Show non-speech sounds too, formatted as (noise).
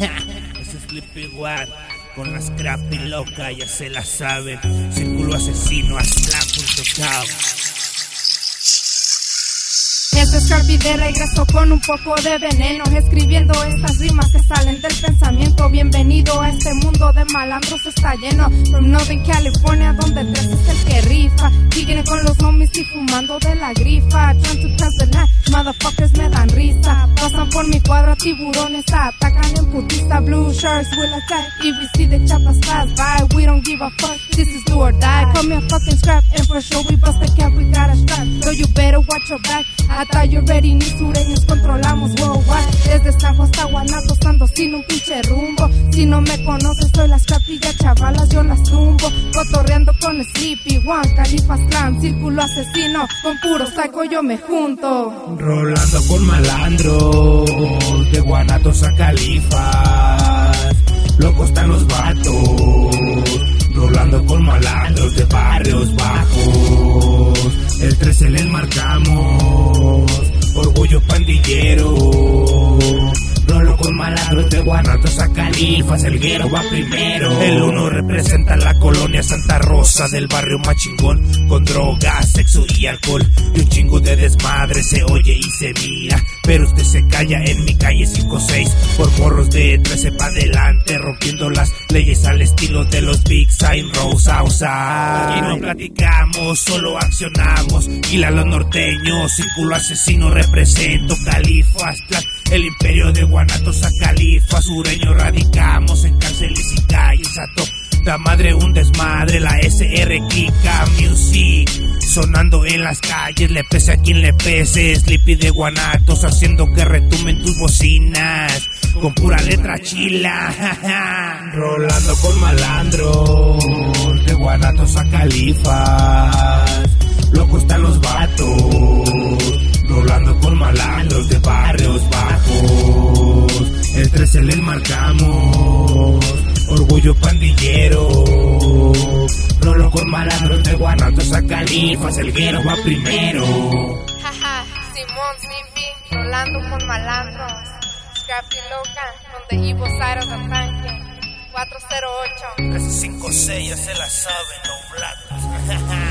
Es Sleepy One. Con las scrappy loca, ya se la saben. Círculo asesino, aslan.com. Este es Sharpie de regreso con un poco de veneno Escribiendo estas rimas que salen del pensamiento Bienvenido a este mundo de malandros está lleno From Northern California donde tres es el que rifa Siguen con los homies y fumando de la grifa Trying to pass the motherfuckers tiburones atacan en putista Blue shirts will attack if we see the chapas pass by We don't give a fuck, this is do or die. Call me a fucking scrap and for sure we bust the cap, we got a strap. So you better watch your back. Hasta you ready, ni sureños controlamos worldwide. Desde San hasta Guanato, estando sin un pinche rumbo. Si no me conoces, soy las capillas chavalas, yo las tumbo. Cotorreando con Sleepy, One, Califas Clan, Círculo Asesino. Con puro saco yo me junto. Rolando con malandros, de Guanatos a Califas. Locos están los vatos, rolando con malandros de barrios bajos. El 13 les marcamos, orgullo pandillero. Malandros de Guanatos a Califas, el guero va primero. El uno representa la colonia Santa Rosa del barrio machingón, con drogas, sexo y alcohol. Y un chingo de desmadre se oye y se mira. Pero usted se calla en mi calle 5-6, por morros de 13 pa' adelante, rompiendo las leyes al estilo de los Big Sign Outside. Y no platicamos, solo accionamos. Y la los norteños, círculo asesino represento Califas, el imperio de Guanatos a Califa, sureño radicamos en cárceles y calles a toda madre un desmadre, la SR Kika Music, sonando en las calles, le pese a quien le pese, Sleepy de Guanatos haciendo que retumen tus bocinas, con pura letra chila, rolando con malandros, de Guanatos a Califas, loco están los vatos, 13 les marcamos, orgullo pandillero. Rolo con malandros de Guanatos a Califas, el guero va primero. Jaja, Simón Sleepy, rolando con malandros. Scrappy loca, evil side of the tanque. 408. Casi 5 6 ya se la saben, no blancos. (laughs)